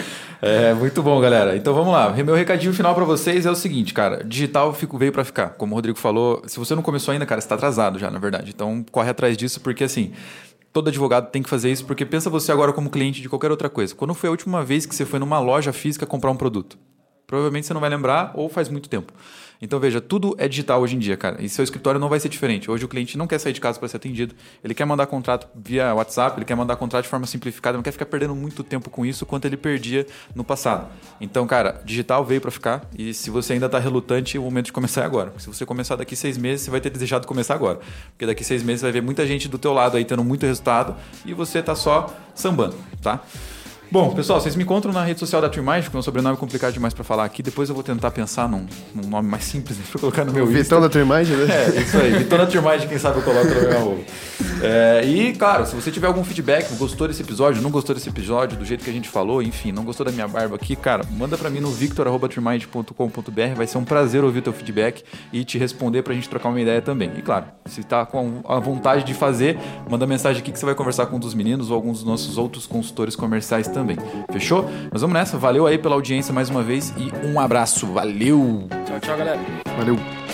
É, muito bom, galera. Então vamos lá. Meu recadinho final para vocês é o seguinte, cara. Digital fico, veio para ficar. Como o Rodrigo falou, se você não começou ainda, cara, você está atrasado já, na verdade. Então corre atrás disso, porque assim, todo advogado tem que fazer isso, porque pensa você agora como cliente de qualquer outra coisa. Quando foi a última vez que você foi numa loja física comprar um produto? Provavelmente você não vai lembrar ou faz muito tempo. Então veja, tudo é digital hoje em dia, cara. E seu escritório não vai ser diferente. Hoje o cliente não quer sair de casa para ser atendido, ele quer mandar contrato via WhatsApp, ele quer mandar contrato de forma simplificada, não quer ficar perdendo muito tempo com isso quanto ele perdia no passado. Então, cara, digital veio para ficar e se você ainda está relutante, o momento de começar é agora. Se você começar daqui seis meses, você vai ter desejado começar agora, porque daqui seis meses vai ver muita gente do teu lado aí tendo muito resultado e você tá só sambando, tá? Bom, pessoal, vocês me encontram na rede social da Trimind, que é um sobrenome complicado demais para falar aqui. Depois eu vou tentar pensar num, num nome mais simples né, para colocar no meu Vitão Insta. da Trimind, né? É, isso aí. Vitão da Trimind, quem sabe eu coloco no meu arroba. É, e, claro, se você tiver algum feedback, gostou desse episódio, não gostou desse episódio, do jeito que a gente falou, enfim, não gostou da minha barba aqui, cara, manda para mim no victor.trimind.com.br. Vai ser um prazer ouvir o teu feedback e te responder pra gente trocar uma ideia também. E, claro, se tá com a vontade de fazer, manda mensagem aqui que você vai conversar com um dos meninos ou alguns dos nossos outros consultores comerciais também. Fechou? Fechou? Mas vamos nessa. Valeu aí pela audiência mais uma vez e um abraço. Valeu! Tchau, tchau, galera. Valeu.